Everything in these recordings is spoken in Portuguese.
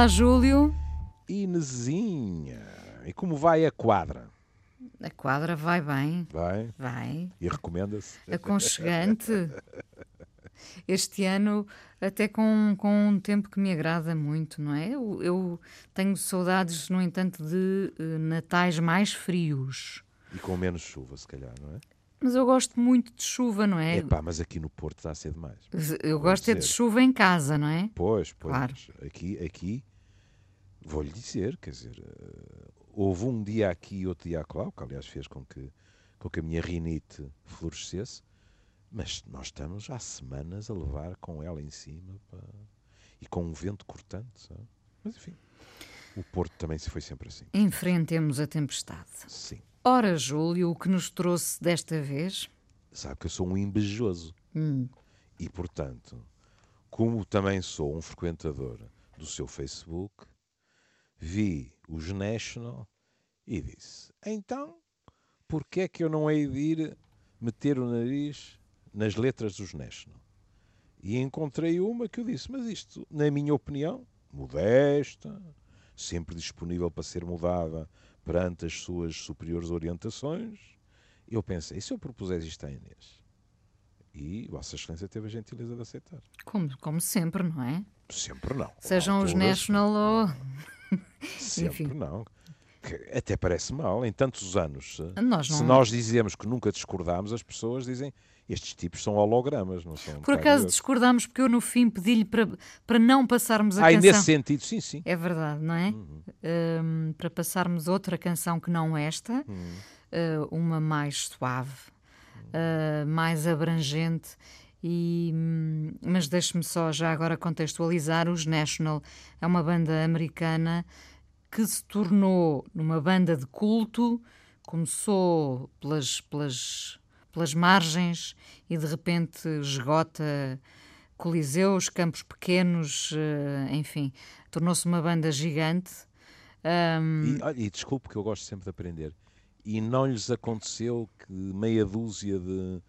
Olá, Júlio. Inezinha. E como vai a quadra? A quadra vai bem. Vai? Vai. E recomenda-se? Aconchegante. Este ano, até com, com um tempo que me agrada muito, não é? Eu, eu tenho saudades, no entanto, de uh, natais mais frios. E com menos chuva, se calhar, não é? Mas eu gosto muito de chuva, não é? Epá, mas aqui no Porto está a ser demais. Eu gosto é de chuva em casa, não é? Pois, pois. Claro. Aqui, aqui vou-lhe dizer, quer dizer, uh, houve um dia aqui e outro dia acolá, o que aliás fez com que, com que a minha rinite florescesse, mas nós estamos há semanas a levar com ela em cima pá, e com um vento cortante, sabe? Mas enfim, o Porto também se foi sempre assim. Enfrentemos a tempestade. Sim. Ora, Júlio, o que nos trouxe desta vez? Sabe que eu sou um invejoso. Hum. E, portanto, como também sou um frequentador do seu Facebook, vi os National e disse: Então, porquê é que eu não hei de ir meter o nariz nas letras dos National? E encontrei uma que eu disse: Mas isto, na minha opinião, modesta, sempre disponível para ser mudada perante as suas superiores orientações, eu pensei, e se eu propusesse isto à Inês? E Vossa Excelência teve a gentileza de aceitar. Como, como sempre, não é? Sempre não. Sejam os National ou. Sempre Enfim. não. Que até parece mal, em tantos anos. Nós não... Se nós dizemos que nunca discordámos, as pessoas dizem estes tipos são hologramas, não são? Por acaso discordámos porque eu no fim pedi-lhe para, para não passarmos a ah, canção. nesse sentido, sim, sim. É verdade, não é? Uhum. Um, para passarmos outra canção que não esta, uhum. uh, uma mais suave, uh, mais abrangente. E, hum, mas deixe-me só já agora contextualizar: os National é uma banda americana que se tornou numa banda de culto, começou pelas, pelas pelas margens e de repente esgota coliseus, campos pequenos, eh, enfim, tornou-se uma banda gigante. Um... E, e desculpe que eu gosto sempre de aprender. E não lhes aconteceu que meia dúzia de,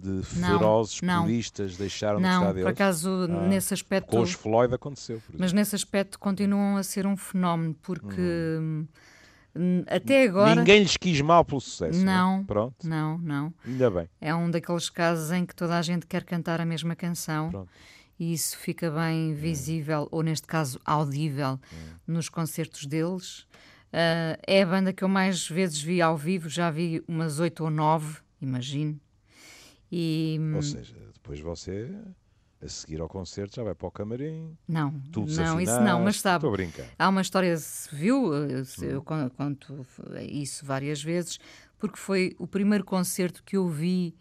de ferozes não, puristas deixaram não, de gostar deles? por acaso, ah, nesse aspecto... Com os Floyd aconteceu, Mas nesse aspecto continuam a ser um fenómeno, porque... Hum até agora. Ninguém lhes quis mal pelo sucesso. Não. Né? Pronto. Não, não. Ainda bem. É um daqueles casos em que toda a gente quer cantar a mesma canção. Pronto. E isso fica bem visível, ou neste caso audível, nos concertos deles. Uh, é a banda que eu mais vezes vi ao vivo, já vi umas oito ou nove, imagino. E, ou seja, depois você a seguir ao concerto já vai para o camarim. Não, tudo não, isso não, mas sabe. Estou a brincar. Há uma história, se viu, eu, eu conto isso várias vezes, porque foi o primeiro concerto que eu vi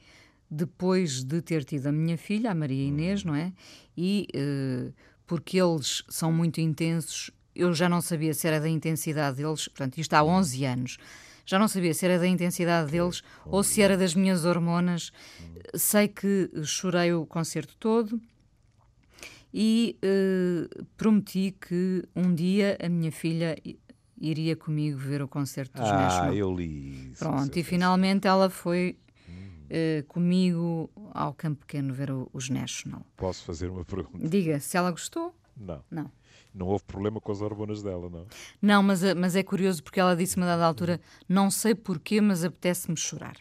depois de ter tido a minha filha, a Maria Inês, não é? E uh, porque eles são muito intensos, eu já não sabia se era da intensidade deles, portanto, isto há 11 anos já não sabia se era da intensidade deles ou se era das minhas hormonas. Sei que chorei o concerto todo e uh, prometi que um dia a minha filha iria comigo ver o concerto dos Ah, eu li. Pronto, e finalmente ela foi uh, comigo ao Campo Pequeno ver o, os National. Posso fazer uma pergunta? Diga, se ela gostou? Não. Não. Não houve problema com as hormonas dela, não? Não, mas, eh, mas é curioso porque ela disse-me a dada altura: não sei porquê, mas apetece-me chorar.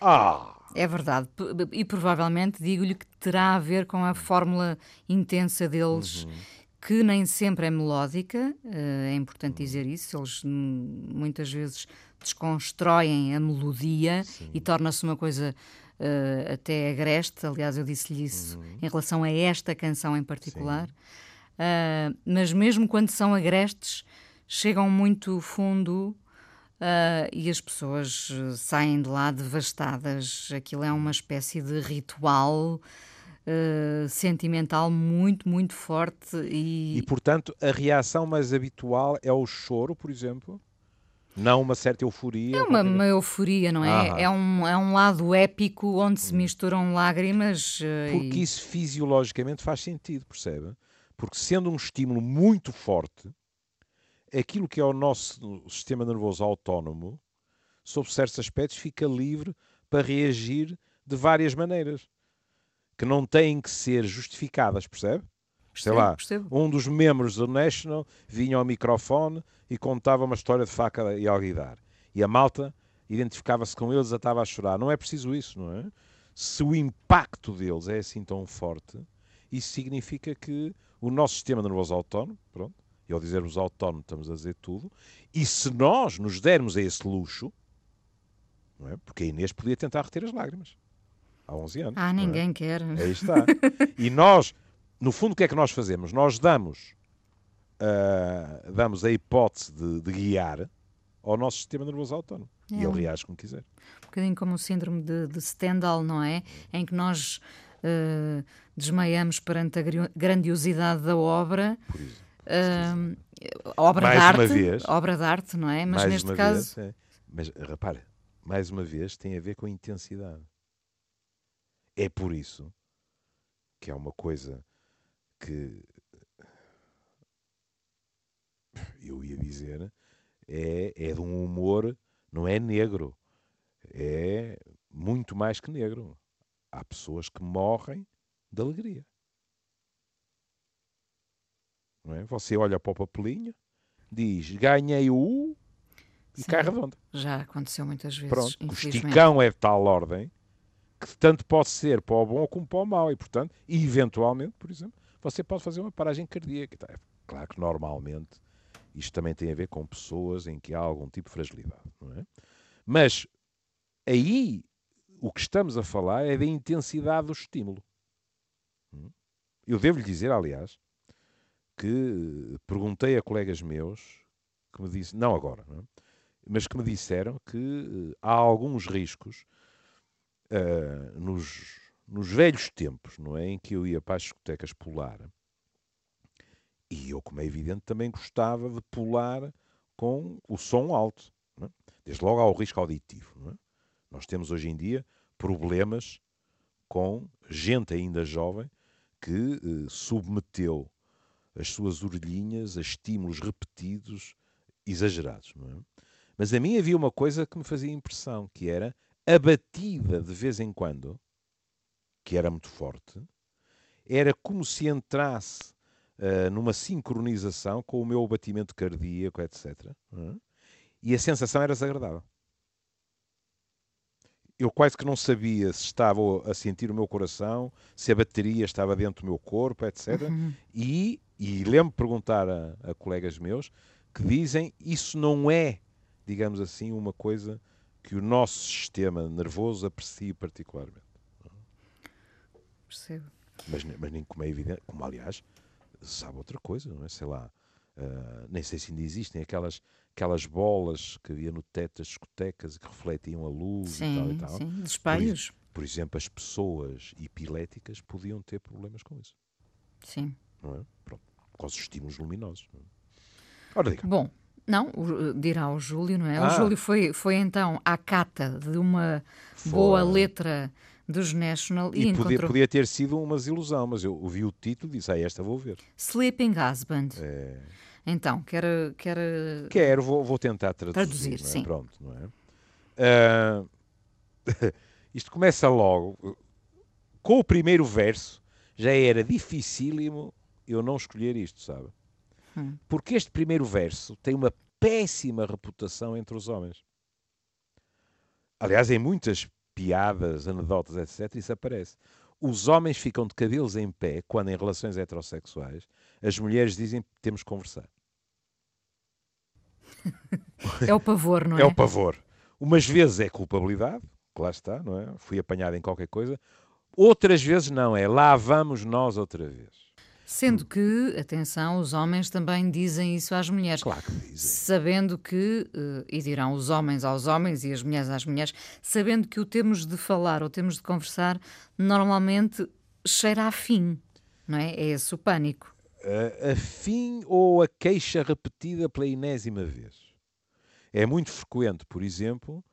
Ah! É verdade. E provavelmente digo-lhe que terá a ver com a fórmula intensa deles. Uhum. Que nem sempre é melódica, eh, é importante uhum. dizer isso. Eles muitas vezes desconstroem a melodia Sim. e torna-se uma coisa uh, até agreste. Aliás, eu disse-lhe isso uhum. em relação a esta canção em particular. Sim. Uh, mas mesmo quando são agrestes, chegam muito fundo uh, e as pessoas saem de lá devastadas. Aquilo é uma espécie de ritual. Uh, sentimental muito, muito forte. E... e, portanto, a reação mais habitual é o choro, por exemplo? Não uma certa euforia? É uma, uma euforia, não é? Ah. É, um, é um lado épico onde se hum. misturam lágrimas. Porque e... isso fisiologicamente faz sentido, percebe? Porque sendo um estímulo muito forte, aquilo que é o nosso sistema nervoso autónomo, sob certos aspectos, fica livre para reagir de várias maneiras, que não têm que ser justificadas, percebe? sei lá, percebo. um dos membros do National vinha ao microfone e contava uma história de faca e alguidar. E a malta identificava-se com eles, estava a chorar. Não é preciso isso, não é? Se o impacto deles é assim tão forte, isso significa que o nosso sistema nervoso autónomo, pronto, e ao dizermos autónomo estamos a dizer tudo, e se nós nos dermos a esse luxo, não é? porque a Inês podia tentar reter as lágrimas há 11 anos. Ah, é? ninguém é? quer. Aí está. e nós, no fundo, o que é que nós fazemos? Nós damos, uh, damos a hipótese de, de, guiar ao nosso sistema nervoso autónomo. É. E ele reage como quiser. Um bocadinho como o síndrome de, de Stendhal, não é? Em que nós uh, desmaiamos perante a grandiosidade da obra. Uh, obra mais de arte, uma vez, obra de arte, não é? Mas neste caso. Vez, é. Mas repara, mais uma vez, tem a ver com a intensidade. É por isso que é uma coisa que eu ia dizer é, é de um humor, não é negro, é muito mais que negro. Há pessoas que morrem de alegria. Não é? Você olha para o papelinho, diz ganhei o e cai redonda. Já aconteceu muitas vezes. Pronto, o esticão é de tal ordem que tanto pode ser para o bom como para o mau. E, portanto, eventualmente, por exemplo, você pode fazer uma paragem cardíaca. Tá, é claro que normalmente isto também tem a ver com pessoas em que há algum tipo de fragilidade. Não é? Mas aí o que estamos a falar é da intensidade do estímulo. Eu devo-lhe dizer, aliás, que perguntei a colegas meus que me disse, não agora, não é? mas que me disseram que uh, há alguns riscos uh, nos, nos velhos tempos, não é? Em que eu ia para as discotecas pular. E eu, como é evidente, também gostava de pular com o som alto. É? Desde logo há o risco auditivo. É? Nós temos hoje em dia problemas com gente ainda jovem que uh, submeteu as suas orelhinhas a estímulos repetidos, exagerados. É? Mas a mim havia uma coisa que me fazia impressão, que era a batida de vez em quando, que era muito forte, era como se entrasse uh, numa sincronização com o meu batimento cardíaco, etc. Uh, e a sensação era desagradável. Eu quase que não sabia se estava a sentir o meu coração, se a bateria estava dentro do meu corpo, etc. Uhum. E, e lembro de perguntar a, a colegas meus que dizem isso não é, digamos assim, uma coisa que o nosso sistema nervoso aprecia particularmente. Percebo. Mas, mas nem como é evidente, como aliás, sabe outra coisa, não é? Sei lá, uh, nem sei se ainda existem aquelas, aquelas bolas que havia no teto das discotecas e que refletiam a luz sim, e tal e tal. Sim, espelhos. Por, por, exemplo, as pessoas epiléticas podiam ter problemas com isso. Sim. Não é? Pronto, causa dos estímulos luminosos. É? Ora, diga. Bom, não, dirá o Júlio, não é? Ah. O Júlio foi, foi então à cata de uma foi. boa letra dos National e, e encontrou... podia, podia, ter sido uma desilusão, mas eu ouvi o título e disse, ah, esta vou ver. Sleeping Husband. É... Então, quer... quer... Quero, vou, vou tentar traduzir. Traduzir, é? sim. Pronto, não é? Uh... Isto começa logo... Com o primeiro verso, já era dificílimo eu não escolher isto, sabe? Hum. Porque este primeiro verso tem uma péssima reputação entre os homens. Aliás, em muitas piadas, anedotas, etc., isso aparece. Os homens ficam de cabelos em pé quando, em relações heterossexuais, as mulheres dizem que temos que conversar. É o pavor, não é? É o pavor. Umas vezes é culpabilidade, que lá está, não é? Fui apanhado em qualquer coisa. Outras vezes não, é lá vamos nós outra vez. Sendo que, atenção, os homens também dizem isso às mulheres. Claro que dizem. Sabendo que, eh, e dirão os homens aos homens e as mulheres às mulheres, sabendo que o temos de falar ou temos de conversar, normalmente cheira a fim, não é? É esse o pânico. A, fim ou a queixa repetida pela enésima vez. É muito frequente, por exemplo,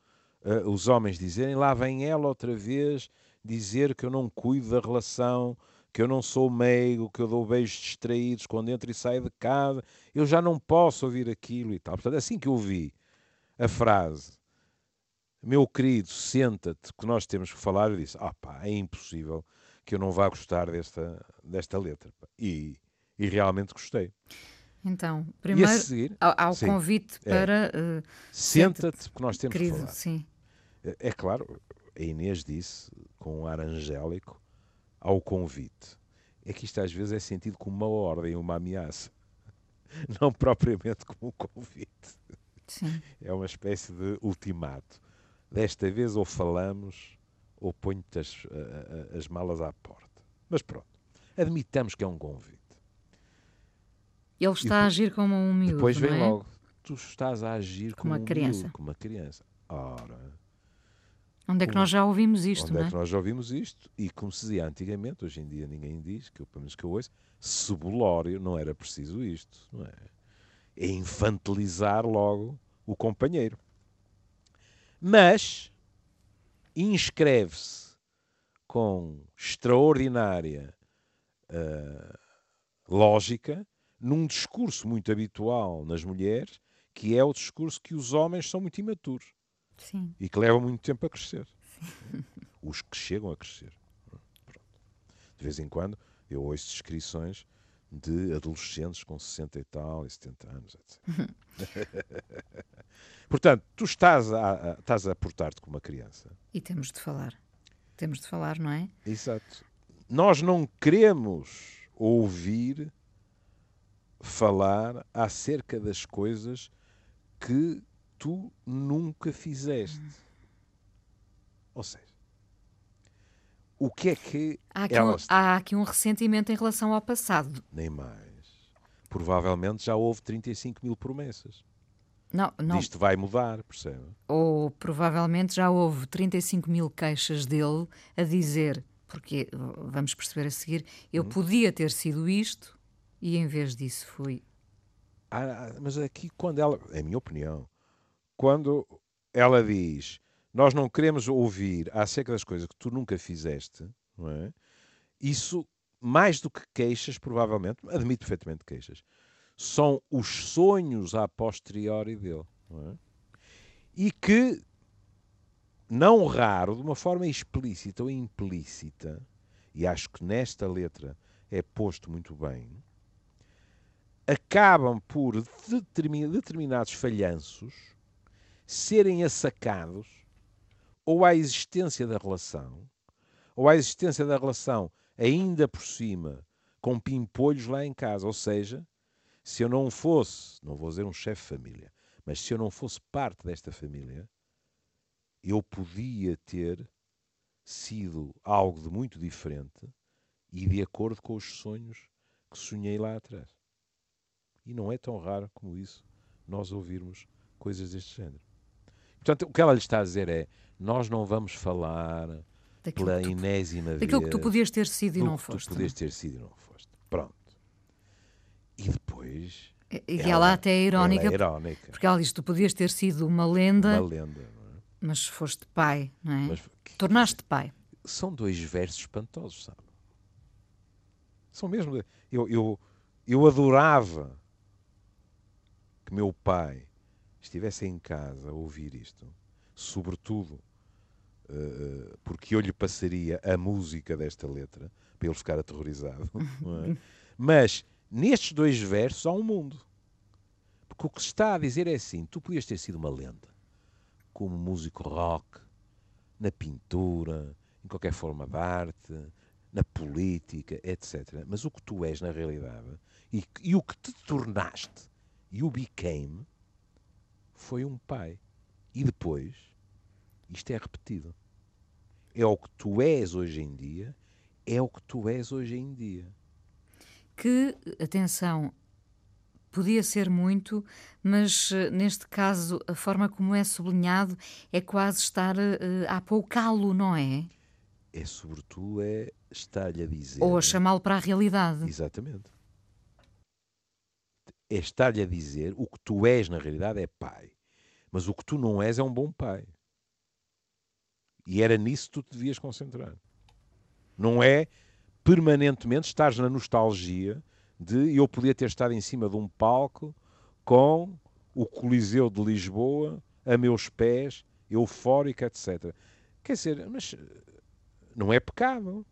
os homens dizerem lá vem ela outra vez dizer que eu não cuido da relação que eu não sou meigo, que eu dou beijos distraídos quando entro e saio de casa, eu já não posso ouvir aquilo e tal. Portanto, assim que eu vi a frase, meu querido, senta-te, que nós temos que falar, eu disse, ah pá, é impossível que eu não vá gostar desta, desta letra. E, E realmente gostei. Então, primeiro, seguir, há, o convite é. para. Uh, Senta-te, porque nós temos querido, que falar. Sim. É, é claro, a Inês disse, com um ar angélico, ao convite. É que isto às vezes é sentido como uma ordem, uma ameaça. Não propriamente como um convite. Sim. É uma espécie de ultimato. Desta vez ou falamos ou ponho-te as, as malas à porta. Mas pronto, admitamos que é um convite. Ele está a agir como um miúdo. Depois vem é? logo. Tu estás a agir como, como uma um criança. Miúdo, como uma criança. Ora. Onde é que nós já ouvimos isto? Onde é? é que nós já ouvimos isto? E como se dizia antigamente, hoje em dia ninguém diz, que eu, pelo menos que eu ouço, cebolório, não era preciso isto, não é? É infantilizar logo o companheiro. Mas inscreve-se com extraordinária uh, lógica num discurso muito habitual nas mulheres, que é o discurso que os homens são muito imaturos Sim. e que levam muito tempo a crescer. Os que chegam a crescer. Pronto. De vez em quando eu ouço descrições de adolescentes com 60 e tal e 70 anos, etc. Portanto, tu estás a, a estás a portar-te como uma criança. E temos de falar. Temos de falar, não é? Exato. Nós não queremos ouvir falar acerca das coisas que tu nunca fizeste. Ou seja, o que é que há aqui, um, há aqui um ressentimento em relação ao passado. Nem mais. Provavelmente já houve 35 mil promessas. Não, não. Isto vai mudar, percebe? Ou provavelmente já houve 35 mil queixas dele a dizer, porque vamos perceber a seguir, eu hum. podia ter sido isto e em vez disso fui. Ah, mas aqui, quando ela, é a minha opinião, quando ela diz nós não queremos ouvir acerca das coisas que tu nunca fizeste, não é? isso, mais do que queixas, provavelmente, admito perfeitamente queixas, são os sonhos a posteriori dele. Não é? E que, não raro, de uma forma explícita ou implícita, e acho que nesta letra é posto muito bem, acabam por determinados falhanços serem assacados ou à existência da relação, ou à existência da relação ainda por cima com pimpolhos lá em casa. Ou seja, se eu não fosse, não vou dizer um chefe de família, mas se eu não fosse parte desta família, eu podia ter sido algo de muito diferente e de acordo com os sonhos que sonhei lá atrás. E não é tão raro como isso nós ouvirmos coisas deste género. Portanto, o que ela lhe está a dizer é: nós não vamos falar daquilo pela tu, enésima vez. Daquilo que tu podias ter sido e não foste. Tu podias ter sido e não foste. Pronto. E depois. E, ela, ela, até é irónica, é irónica. Porque ela diz: tu podias ter sido uma lenda. Uma lenda, é? Mas foste pai, não é? Mas, Tornaste pai. São dois versos espantosos, sabe? São mesmo. Eu, eu, eu adorava que meu pai estivesse em casa a ouvir isto, sobretudo uh, porque eu lhe passaria a música desta letra para ele ficar aterrorizado. É? Mas nestes dois versos há um mundo. Porque o que se está a dizer é assim: tu podias ter sido uma lenda, como músico rock, na pintura, em qualquer forma de arte, na política, etc. Mas o que tu és na realidade e, e o que te tornaste, you became, foi um pai. E depois, isto é repetido. É o que tu és hoje em dia, é o que tu és hoje em dia. Que, atenção, podia ser muito, mas eh, neste caso a forma como é sublinhado é quase estar uh, a apoucá-lo, não é? É sobretudo é estar-lhe a dizer. Ou a chamá-lo para a realidade. Exatamente. É estar-lhe a dizer o que tu és na realidade é pai. Mas o que tu não és é um bom pai. E era nisso que tu te devias concentrar. Não é permanentemente estares na nostalgia de eu podia ter estado em cima de um palco com o Coliseu de Lisboa a meus pés, eufórica, etc. Quer dizer, mas não é pecado.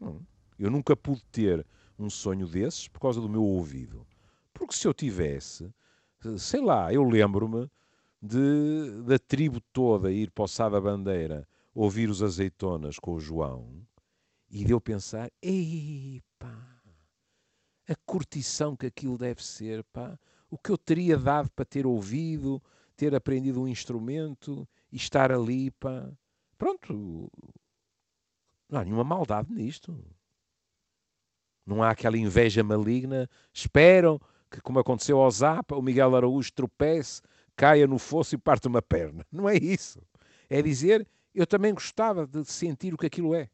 Não. Eu nunca pude ter um sonho desses por causa do meu ouvido. Porque se eu tivesse, sei lá, eu lembro-me de, da tribo toda ir para o Sá da Bandeira ouvir os azeitonas com o João e de eu pensar, ei pá, a curtição que aquilo deve ser, pá, o que eu teria dado para ter ouvido, ter aprendido um instrumento e estar ali, pá. Pronto, não há nenhuma maldade nisto. Não há aquela inveja maligna. Esperam que, como aconteceu ao Zapa, o Miguel Araújo tropece, caia no fosso e parte uma perna. Não é isso. É dizer, eu também gostava de sentir o que aquilo é.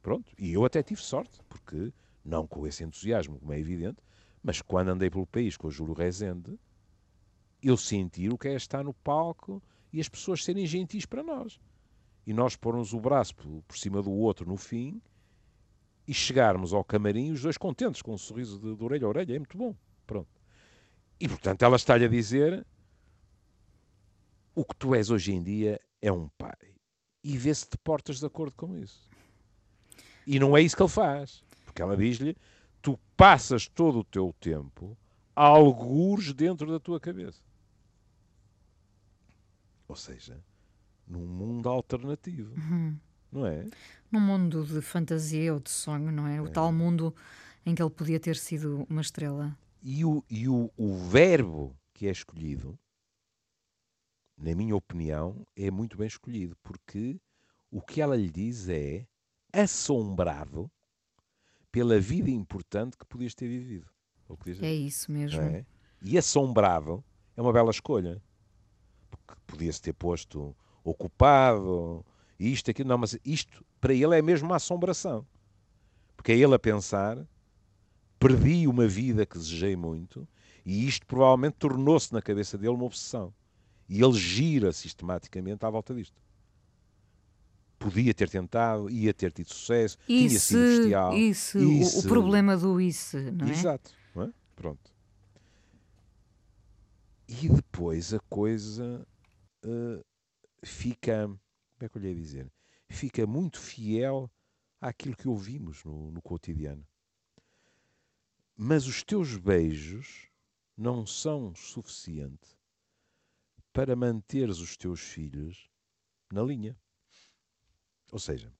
Pronto. E eu até tive sorte, porque, não com esse entusiasmo, como é evidente, mas quando andei pelo país com o Júlio Rezende, eu senti o que é estar no palco e as pessoas serem gentis para nós. E nós pormos o braço por, por cima do outro no fim e chegarmos ao camarim os dois contentes, com um sorriso de, de orelha a orelha. É muito bom. Pronto. E, portanto, ela está-lhe a dizer o que tu és hoje em dia é um pai. E vê se te portas de acordo com isso. E não é isso que ele faz. Porque ela diz-lhe, tu passas todo o teu tempo a algures dentro da tua cabeça. Ou seja, num mundo alternativo. Uhum. Não é? Num mundo de fantasia ou de sonho, não é? O é. tal mundo em que ele podia ter sido uma estrela. E o, e o, o verbo que é escolhido, na minha opinião, é muito bem escolhido, porque o que ela lhe diz é assombrado pela vida importante que podias ter vivido. É isso mesmo. É? E assombrado é uma bela escolha. Porque podia-se ter posto ocupado, isto, aquilo. Não, mas isto para ele é mesmo uma assombração. Porque é ele a pensar, perdi uma vida que desejei muito, e isto provavelmente tornou-se na cabeça dele uma obsessão. E ele gira sistematicamente à volta disto. Podia ter tentado, ia ter tido sucesso, isso, tinha sido bestial. Isso, isso. O, o, problema do isso, não é? Exato. Não é? Pronto. E depois a coisa uh, fica, como é que eu lhe ia dizer? Fica muito fiel àquilo que ouvimos no, no cotidiano. Mas os teus beijos não são suficientes para manteres os teus filhos na linha. Ou seja,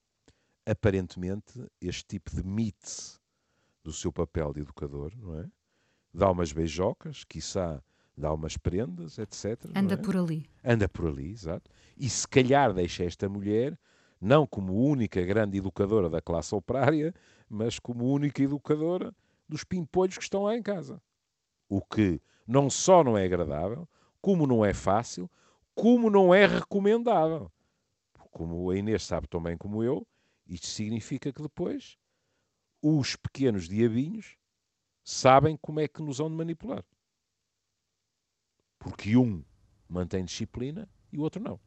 aparentemente, este tipo de mite do seu papel de educador, não é? Dá umas beijocas, quiçá dá umas prendas, etc. Anda é? por ali. Anda por ali, exato. E se calhar deixa esta mulher, não como única grande educadora da classe operária, mas como única educadora dos pimpolhos que estão lá em casa. O que não só não é agradável, como não é fácil, como não é recomendável. Como a Inês sabe tão bem como eu, isto significa que depois os pequenos diabinhos sabem como é que nos vão de manipular. Porque um mantém disciplina e o outro não.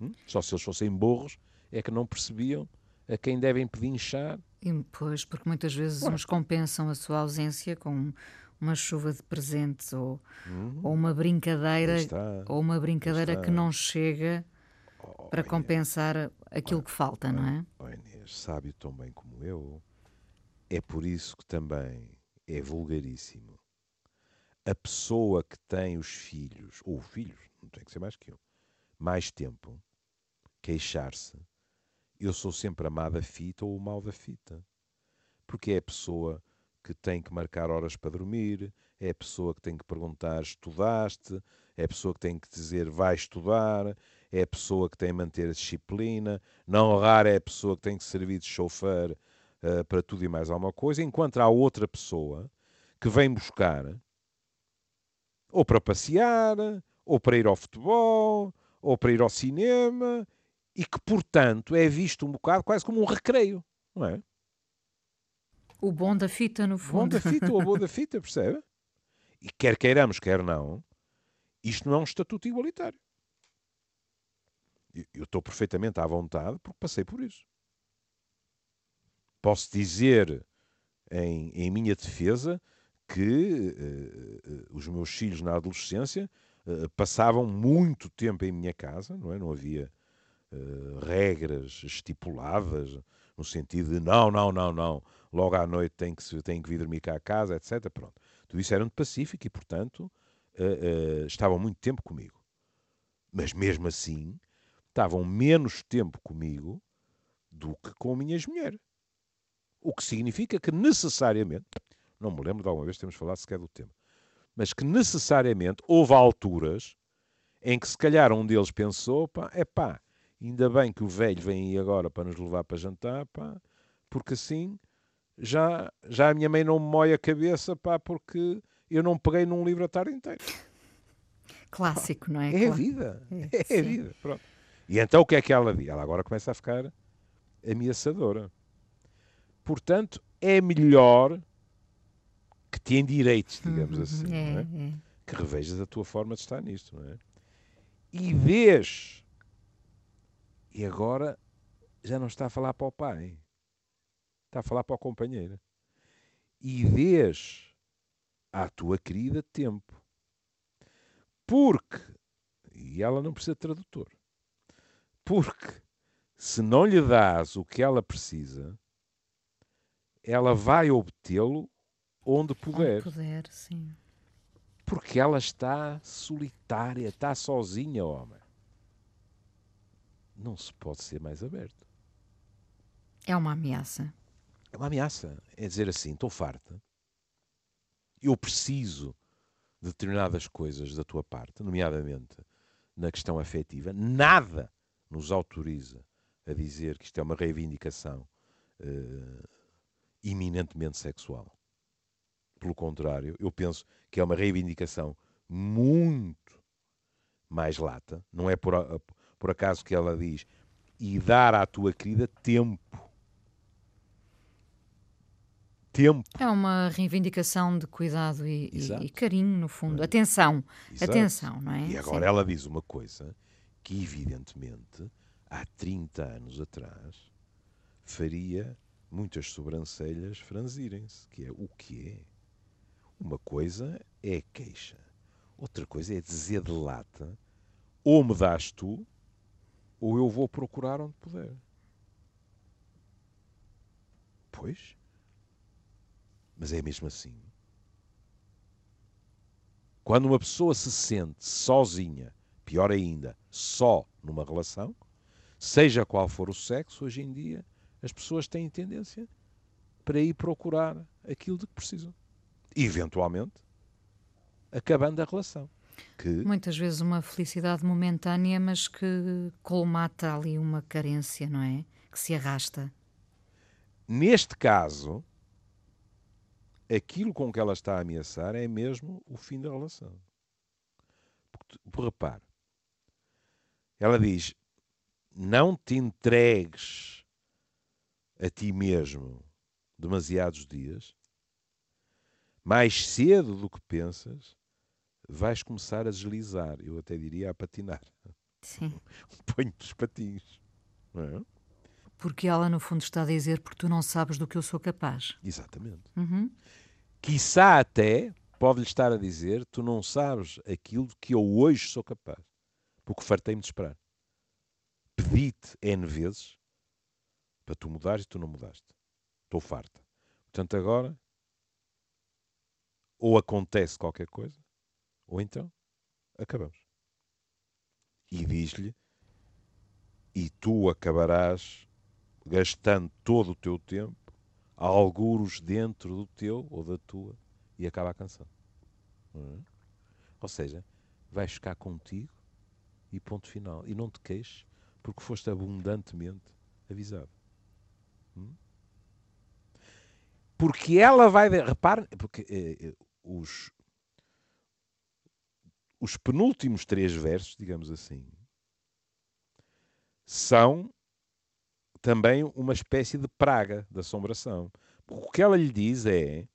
Hum? Só se eles fossem burros é que não percebiam a quem devem pedinchar. E, pois, porque muitas vezes Ué. uns compensam a sua ausência com uma chuva de presentes ou, uhum. ou uma brincadeira ou uma brincadeira que não chega oh, para compensar aquilo oh, que falta, oh, não é? Oh Inês, sábio tão bem como eu, é por isso que também é vulgaríssimo a pessoa que tem os filhos, ou filhos, não tem que ser mais que um, mais tempo, queixar-se, eu sou sempre a má da fita ou o mal da fita. Porque é a pessoa que tem que marcar horas para dormir, é a pessoa que tem que perguntar estudaste, é a pessoa que tem que dizer vai estudar, é a pessoa que tem que manter a disciplina, não raro é a pessoa que tem que servir de chofer uh, para tudo e mais alguma coisa, enquanto há outra pessoa que vem buscar ou para passear, ou para ir ao futebol, ou para ir ao cinema, e que, portanto, é visto um bocado quase como um recreio, não é? O bom da fita, no fundo. O bom da fita, o bom da fita, percebe? E quer queiramos, quer não, isto não é um estatuto igualitário. Eu estou perfeitamente à vontade porque passei por isso. Posso dizer, em, em minha defesa, que uh, os meus filhos na adolescência uh, passavam muito tempo em minha casa, não é? Não havia regras estipuladas, no sentido de não, não, não, não, logo à noite tem que, tem que vir dormir cá a casa, etc. Pronto. Tudo isso era muito pacífico e, portanto, estavam muito tempo comigo. Mas mesmo assim, estavam menos tempo comigo do que com minhas mulheres. O que significa que necessariamente, não me lembro de alguma vez termos falado sequer do tema, mas que necessariamente houve alturas em que se calhar um deles pensou, pá, é pá, ainda bem que o velho vem aí agora para nos levar para jantar, pá, porque assim já, já a minha mãe não me moe a cabeça, pá, porque eu não peguei num livro a tarde inteira. Clássico, pá, não é? É a vida. É, é a vida. Pronto. E então o que é que ela diz? Ela agora começa a ficar ameaçadora. Portanto, é melhor que te endireites, digamos uhum, assim, é, é? É. que revejas a tua forma de estar nisto. Não é? E vês. E agora já não está a falar para o pai, está a falar para o companheiro. E vês à tua querida tempo. Porque, e ela não precisa de tradutor, porque se não lhe dás o que ela precisa, ela vai obtê-lo onde puder. Onde puder, sim. Porque ela está solitária, está sozinha, homem. Não se pode ser mais aberto. É uma ameaça. É uma ameaça. É dizer assim: estou farta. Eu preciso de determinadas coisas da tua parte, nomeadamente na questão afetiva. Nada nos autoriza a dizer que isto é uma reivindicação uh, eminentemente sexual. Pelo contrário, eu penso que é uma reivindicação muito mais lata. Não é por, por acaso que ela diz e dar à tua querida tempo. Tempo. É uma reivindicação de cuidado e, e, e carinho, no fundo. É. Atenção. Exato. Atenção, não é? E agora Sim. ela diz uma coisa que, evidentemente, há 30 anos atrás, faria muitas sobrancelhas franzirem-se, que é o que é. Uma coisa é queixa, outra coisa é dizer de lata, ou me dás tu, ou eu vou procurar onde puder. Pois, mas é mesmo assim. Quando uma pessoa se sente sozinha, pior ainda, só numa relação, seja qual for o sexo, hoje em dia as pessoas têm tendência para ir procurar aquilo de que precisam. Eventualmente, acabando a relação. Que... Muitas vezes uma felicidade momentânea, mas que colmata ali uma carência, não é? Que se arrasta. Neste caso, aquilo com que ela está a ameaçar é mesmo o fim da relação. Porque, por repare, ela diz: não te entregues a ti mesmo demasiados dias, mais cedo do que pensas, vais começar a deslizar. Eu até diria a patinar. Sim. Ponho-te os patins. É? Porque ela, no fundo, está a dizer porque tu não sabes do que eu sou capaz. Exatamente. Uhum. Quiçá até pode-lhe estar a dizer tu não sabes aquilo que eu hoje sou capaz. Porque fartei-me de esperar. Pedi-te N vezes para tu mudares e tu não mudaste. Estou farta. Portanto, agora, ou acontece qualquer coisa, ou então acabamos. E diz-lhe, e tu acabarás gastando todo o teu tempo, alguros dentro do teu ou da tua, e acaba a canção. É? Ou seja, vais ficar contigo e ponto final. E não te queixes porque foste abundantemente avisado. Hum? Porque ela vai. Repare, porque eh, eh, os, os penúltimos três versos, digamos assim, são também uma espécie de praga da assombração. O que ela lhe diz é: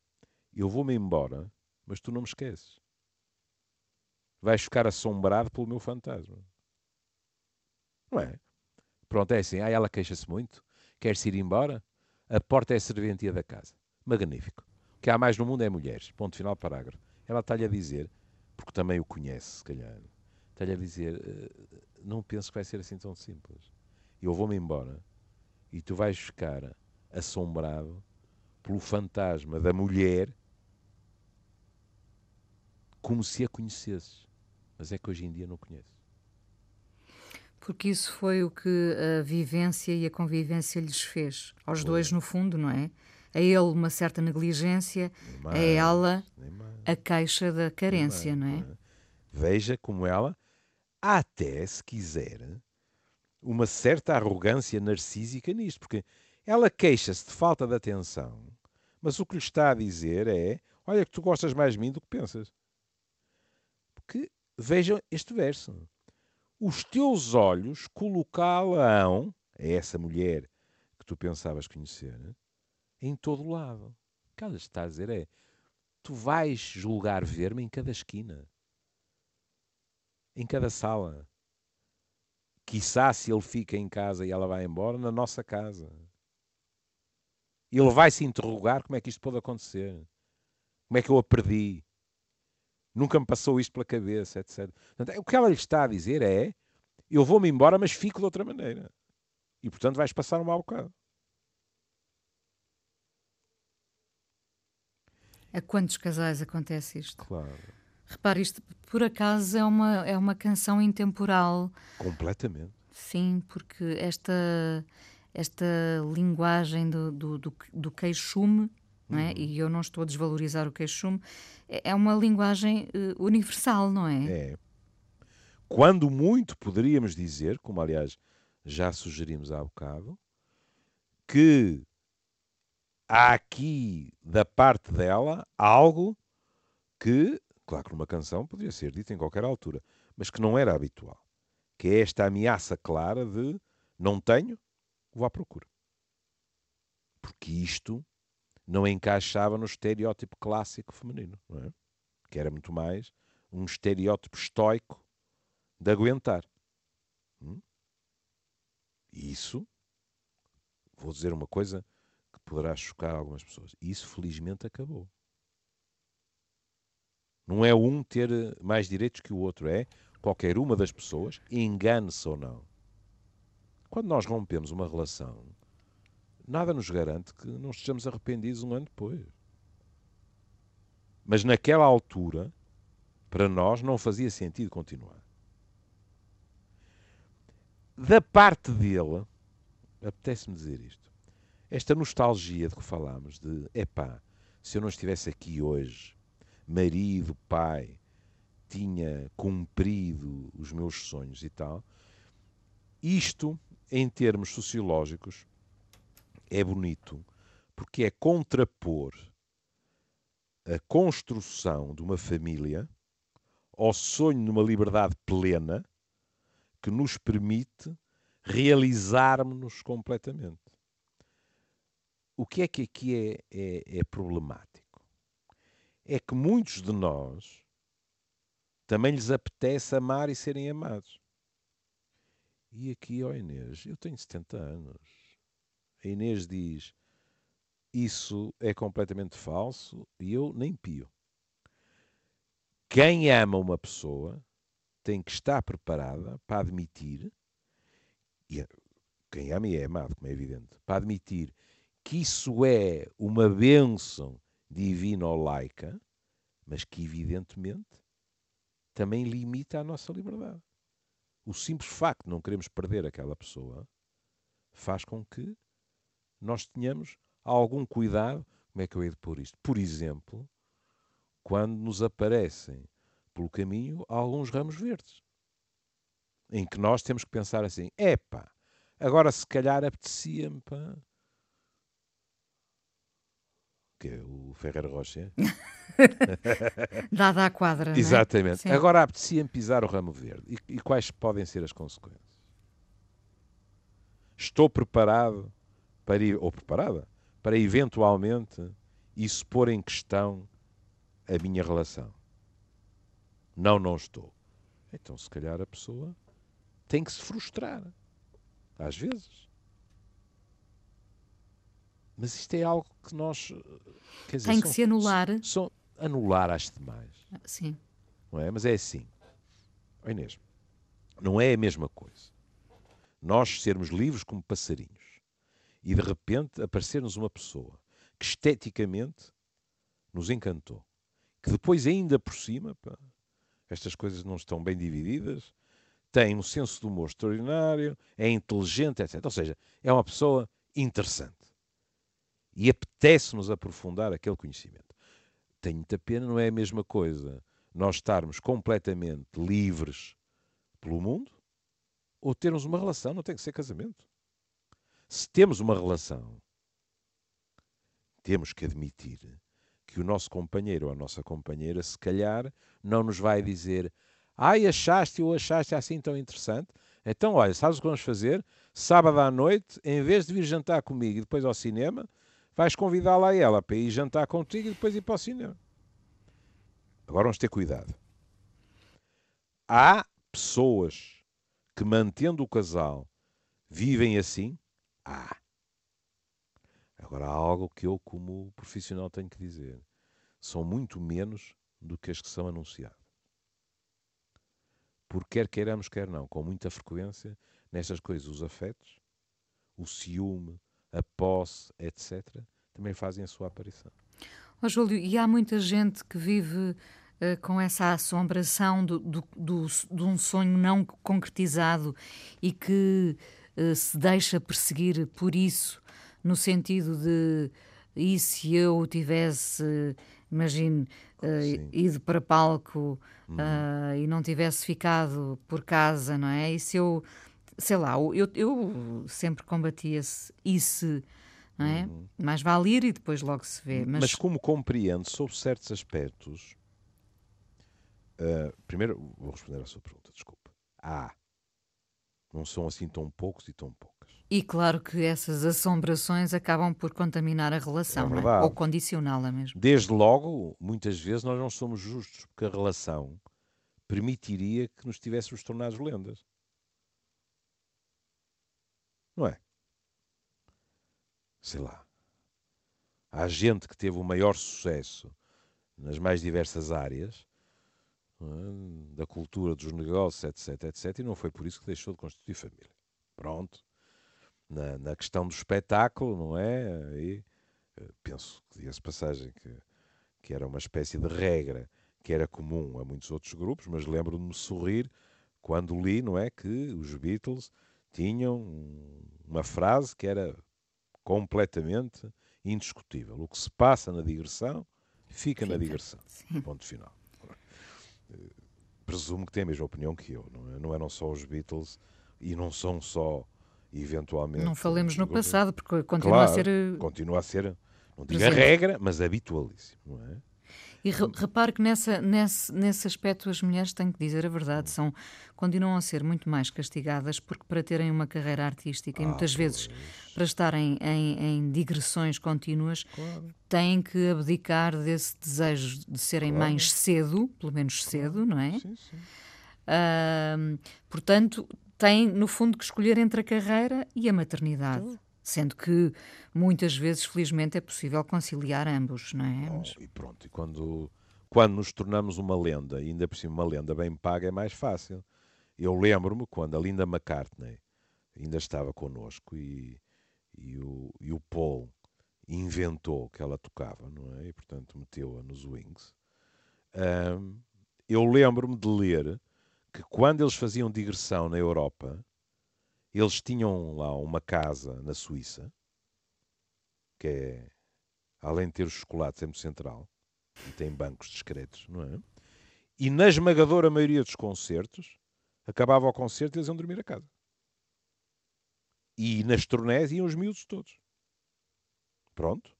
Eu vou-me embora, mas tu não me esqueces. Vais ficar assombrado pelo meu fantasma. Não é? Pronto, é assim. Ah, ela queixa-se muito, quer-se ir embora. A porta é a serventia da casa. Magnífico. Que há mais no mundo é mulheres. Ponto final, parágrafo. Ela está-lhe a dizer, porque também o conhece, se calhar, está-lhe a dizer: uh, não penso que vai ser assim tão simples. eu vou-me embora e tu vais ficar assombrado pelo fantasma da mulher como se a conhecesses. Mas é que hoje em dia não conheço. Porque isso foi o que a vivência e a convivência lhes fez. Aos dois, no fundo, não é? A ele uma certa negligência, mais, a ela a queixa da carência, mais, não é? Veja como ela, até se quiser, uma certa arrogância narcísica nisto, porque ela queixa-se de falta de atenção, mas o que lhe está a dizer é: olha, que tu gostas mais de mim do que pensas. Porque vejam este verso: os teus olhos colocá-la-ão, é essa mulher que tu pensavas conhecer, em todo lado. O que ela está a dizer é: tu vais julgar ver-me em cada esquina, em cada sala Quiçá se ele fica em casa e ela vai embora, na nossa casa. Ele vai se interrogar como é que isto pode acontecer. Como é que eu a perdi? Nunca me passou isto pela cabeça, etc. Portanto, o que ela lhe está a dizer é: eu vou-me embora, mas fico de outra maneira. E portanto vais passar um mau bocado. A quantos casais acontece isto? Claro. Repare, isto por acaso é uma, é uma canção intemporal. Completamente. Sim, porque esta, esta linguagem do, do, do, do queixume, é? Uhum. e eu não estou a desvalorizar o queixume, é, é uma linguagem uh, universal, não é? É. Quando muito poderíamos dizer, como aliás já sugerimos há bocado, que há aqui da parte dela algo que Claro que numa canção podia ser dito em qualquer altura, mas que não era habitual. Que é esta ameaça clara de não tenho, vou à procura. Porque isto não encaixava no estereótipo clássico feminino, é? Que era muito mais um estereótipo estoico de aguentar. Hum? Isso, vou dizer uma coisa poderá chocar algumas pessoas. Isso felizmente acabou. Não é um ter mais direitos que o outro, é qualquer uma das pessoas, engane-se ou não. Quando nós rompemos uma relação, nada nos garante que não estejamos arrependidos um ano depois. Mas naquela altura, para nós, não fazia sentido continuar. Da parte dele, apetece-me dizer isto. Esta nostalgia de que falámos, de epá, se eu não estivesse aqui hoje, marido, pai, tinha cumprido os meus sonhos e tal. Isto, em termos sociológicos, é bonito porque é contrapor a construção de uma família ao sonho de uma liberdade plena que nos permite realizarmos-nos completamente. O que é que aqui é, é, é problemático? é que muitos de nós também lhes apetece amar e serem amados. E aqui, ó Inês, eu tenho 70 anos. A Inês diz: Isso é completamente falso e eu nem pio. Quem ama uma pessoa tem que estar preparada para admitir, e quem ama e é amado, como é evidente, para admitir que isso é uma bênção divino-laica, mas que evidentemente também limita a nossa liberdade. O simples facto de não queremos perder aquela pessoa faz com que nós tenhamos algum cuidado. Como é que eu hei de pôr isto? Por exemplo, quando nos aparecem pelo caminho alguns ramos verdes, em que nós temos que pensar assim: epá, agora se calhar apetecia-me é o Ferreira Rocher. Dada a quadra. É? Exatamente. É? Agora apetecia-me pisar o ramo verde. E, e, quais podem ser as consequências? Estou preparado para ir, ou preparada para eventualmente isso pôr em questão a minha relação. Não, não estou. Então, se calhar a pessoa tem que se frustrar. Às vezes. Mas isto é algo que nós. Quer dizer, Tem que são, se anular. São, anular as demais. Ah, sim. Não é? Mas é assim. Oh Inês, não é a mesma coisa. nós sermos livres como passarinhos e de repente aparecer-nos uma pessoa que esteticamente nos encantou, que depois ainda por cima, pá, estas coisas não estão bem divididas, tem um senso de humor extraordinário, é inteligente, etc. Ou seja, é uma pessoa interessante. E apetece-nos aprofundar aquele conhecimento. Tenho muita pena, não é a mesma coisa nós estarmos completamente livres pelo mundo ou termos uma relação, não tem que ser casamento. Se temos uma relação, temos que admitir que o nosso companheiro ou a nossa companheira, se calhar, não nos vai dizer ai, achaste ou achaste assim tão interessante? Então, olha, sabes o que vamos fazer? Sábado à noite, em vez de vir jantar comigo e depois ao cinema, vais convidá-la a ela para ir jantar contigo e depois ir para o cinema. Agora vamos ter cuidado. Há pessoas que, mantendo o casal, vivem assim? Há. Agora há algo que eu, como profissional, tenho que dizer. São muito menos do que as que são anunciadas. Porque quer queiramos, quer não, com muita frequência, nestas coisas, os afetos, o ciúme, a posse, etc., também fazem a sua aparição. Oh, Júlio, e há muita gente que vive uh, com essa assombração do, do, do, de um sonho não concretizado e que uh, se deixa perseguir por isso, no sentido de e se eu tivesse, imagine, uh, ido para palco uhum. e não tivesse ficado por casa, não é? E se eu, sei lá, eu, eu sempre combatia -se, isso não é? Uhum. Mais vale ir e depois logo se vê. Mas, Mas como compreendo sobre certos aspectos, uh, primeiro vou responder à sua pergunta, desculpa. Há. Não são assim tão poucos e tão poucas. E claro que essas assombrações acabam por contaminar a relação, é é? ou condicioná-la mesmo. Desde logo, muitas vezes nós não somos justos, porque a relação permitiria que nos tivéssemos tornado lendas. Não é? sei lá, há gente que teve o maior sucesso nas mais diversas áreas é? da cultura, dos negócios, etc, etc, e não foi por isso que deixou de constituir família. Pronto. Na, na questão do espetáculo, não é? Aí, eh, penso diga-se passagem que, que era uma espécie de regra que era comum a muitos outros grupos, mas lembro-me sorrir quando li, não é, que os Beatles tinham uma frase que era completamente indiscutível. O que se passa na digressão, fica, fica. na digressão. Sim. Ponto final. Presumo que tem a mesma opinião que eu. Não, é? não eram só os Beatles e não são só, eventualmente. Não falemos no passado, porque continua claro, a ser. Eh, continua a ser, não digo a regra, mas habitualíssimo. Não é? E re, repare que nessa, nesse, nesse aspecto as mulheres, têm que dizer a verdade, são, continuam a ser muito mais castigadas porque para terem uma carreira artística ah, e muitas pois. vezes para estarem em, em digressões contínuas claro. têm que abdicar desse desejo de serem claro. mães cedo, pelo menos cedo, não é? Sim, sim. Uh, portanto, têm no fundo que escolher entre a carreira e a maternidade. Sendo que muitas vezes, felizmente, é possível conciliar ambos, não é? Oh, e pronto, e quando, quando nos tornamos uma lenda, e ainda por cima uma lenda bem paga, é mais fácil. Eu lembro-me quando a Linda McCartney ainda estava connosco e, e, o, e o Paul inventou que ela tocava, não é? E portanto meteu-a nos Wings. Um, eu lembro-me de ler que quando eles faziam digressão na Europa, eles tinham lá uma casa na Suíça, que é, além de ter os chocolates, é muito central, e tem bancos discretos, não é? E na esmagadora maioria dos concertos, acabava o concerto e eles iam dormir a casa. E nas turnés iam os miúdos todos. Pronto.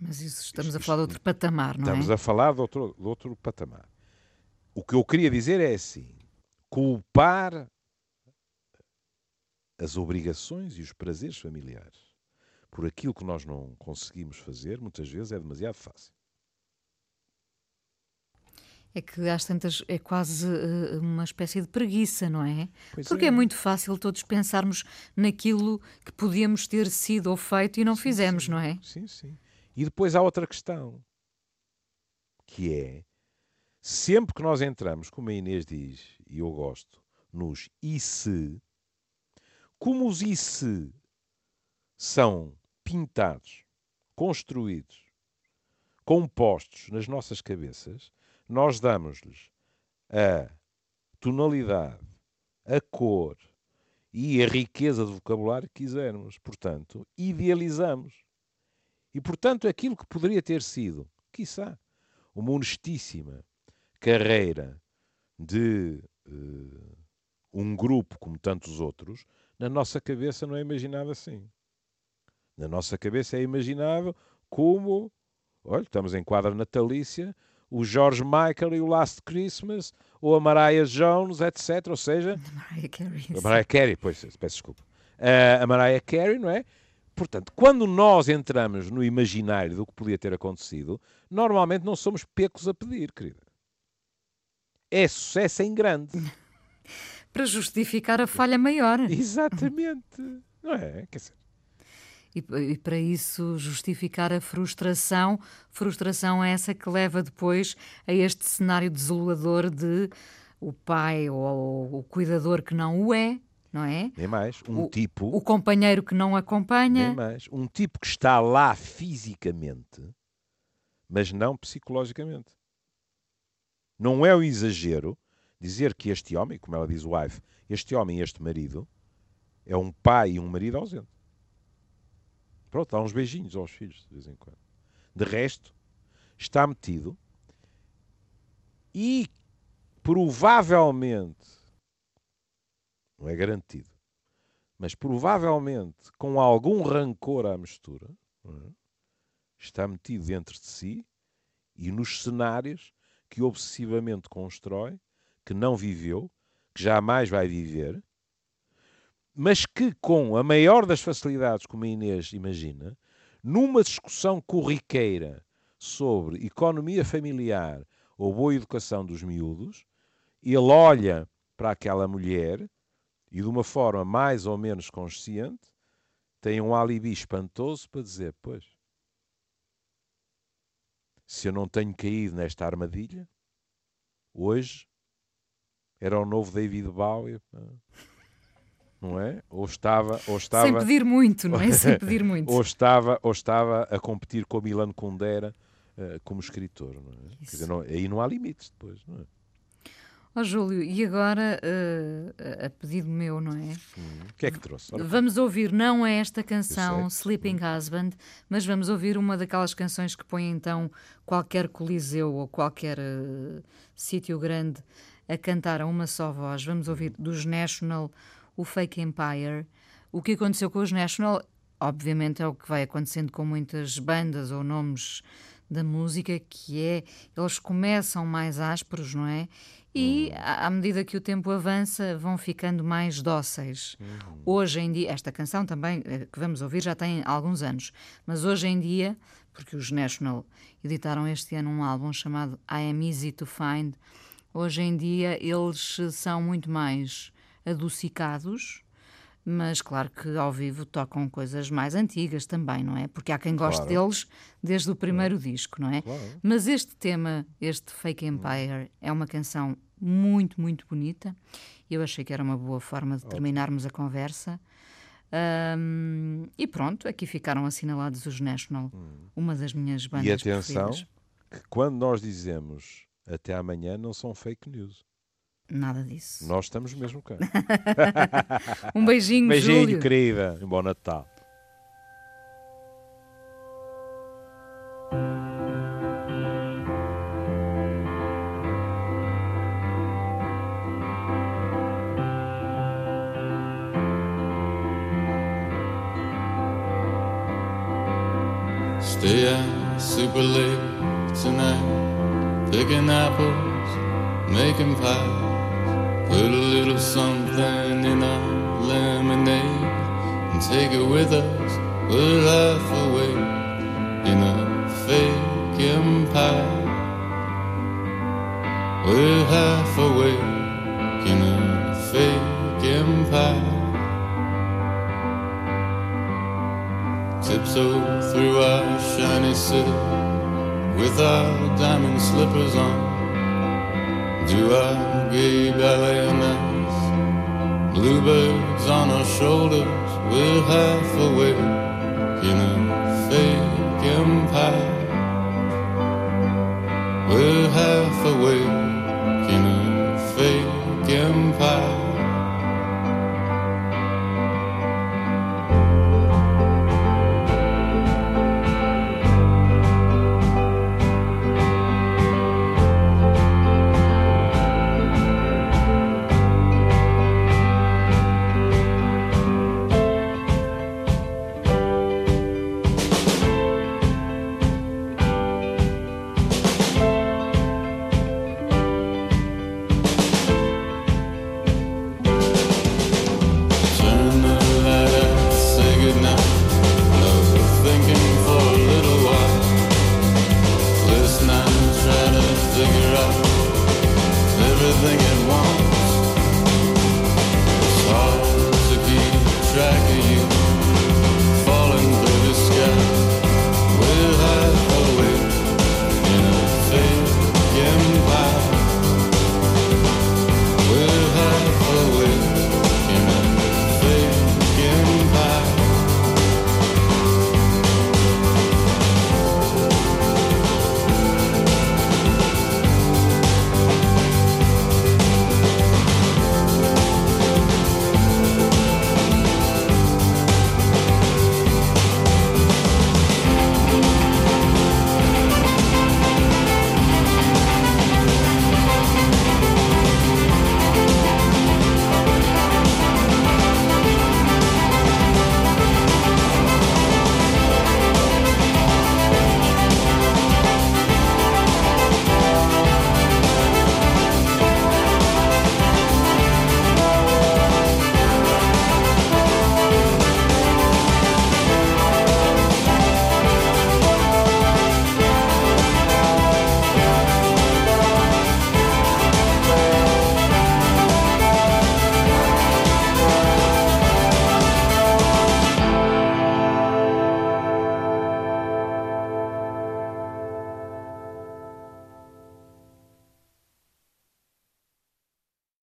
Mas isso estamos isto, a falar de outro patamar, não estamos é? Estamos a falar de outro, de outro patamar. O que eu queria dizer é assim: culpar as obrigações e os prazeres familiares por aquilo que nós não conseguimos fazer, muitas vezes é demasiado fácil. É que às tantas é quase uh, uma espécie de preguiça, não é? Pois Porque é. é. muito fácil todos pensarmos naquilo que podíamos ter sido ou feito e não sim, fizemos, sim. não é? Sim, sim. E depois há outra questão, que é sempre que nós entramos, como a Inês diz, e eu gosto, nos e se, como os ICE são pintados, construídos, compostos nas nossas cabeças, nós damos-lhes a tonalidade, a cor e a riqueza de vocabulário que quisermos. Portanto, idealizamos. E, portanto, aquilo que poderia ter sido, quiçá, uma honestíssima carreira de uh, um grupo como tantos outros, na nossa cabeça não é imaginado assim. Na nossa cabeça é imaginado como, olha, estamos em quadra natalícia, o George Michael e o Last Christmas, ou a Mariah Jones, etc. Ou seja, Mariah Carey. A Mariah Carey, pois, peço desculpa. Uh, a Mariah Carey, não é? Portanto, quando nós entramos no imaginário do que podia ter acontecido, normalmente não somos pecos a pedir, querida. É sucesso em grande. Para justificar a falha maior. Exatamente. não é? Quer dizer, e, para isso justificar a frustração. Frustração é essa que leva depois a este cenário desolador de o pai ou o cuidador que não o é, não é? Nem mais. Um o, tipo. O companheiro que não acompanha. Nem mais. Um tipo que está lá fisicamente, mas não psicologicamente. Não é um exagero dizer que este homem, como ela diz wife, este homem e este marido, é um pai e um marido ausente. Pronto, dá uns beijinhos aos filhos de vez em quando. De resto, está metido e provavelmente, não é garantido, mas provavelmente com algum rancor à mistura, é? está metido dentro de si e nos cenários que obsessivamente constrói, que não viveu, que jamais vai viver mas que com a maior das facilidades, como a Inês imagina, numa discussão corriqueira sobre economia familiar ou boa educação dos miúdos, ele olha para aquela mulher e, de uma forma mais ou menos consciente, tem um alibi espantoso para dizer: Pois, se eu não tenho caído nesta armadilha, hoje era o novo David Bowie não é? Ou estava, ou estava sem pedir muito, não é? Sem pedir muito. ou estava, ou estava a competir com o Milan Kundera uh, como escritor, não é? Quer dizer, não, aí não há limites depois, não é? Ó oh, Júlio, e agora, uh, a pedido meu, não é? Hum, o que é que trouxe? Ora, vamos ouvir, não é esta canção, Sleeping hum. Husband, mas vamos ouvir uma daquelas canções que põe então qualquer coliseu ou qualquer uh, sítio grande a cantar a uma só voz. Vamos ouvir dos National o Fake Empire. O que aconteceu com os National, obviamente, é o que vai acontecendo com muitas bandas ou nomes da música, que é eles começam mais ásperos, não é? E uhum. à medida que o tempo avança, vão ficando mais dóceis. Uhum. Hoje em dia, esta canção também, eh, que vamos ouvir, já tem alguns anos, mas hoje em dia, porque os National editaram este ano um álbum chamado I Am Easy to Find, hoje em dia eles são muito mais adocicados, mas claro que ao vivo tocam coisas mais antigas também, não é? Porque há quem goste claro. deles desde o primeiro claro. disco, não é? Claro. Mas este tema, este Fake Empire, é uma canção muito, muito bonita. Eu achei que era uma boa forma de terminarmos a conversa. Um, e pronto, aqui ficaram assinalados os National, hum. uma das minhas bandas E atenção, preferidas. que quando nós dizemos até amanhã, não são fake news. Nada disso. Nós estamos mesmo cá. um beijinho, Beijinho, Júlio. querida. Um bom Natal. tiptoe through our shiny city with our diamond slippers on. Do our gay ballet nights, bluebirds on our shoulders, we're half awake in a fake empire. We're half awake in a fake empire.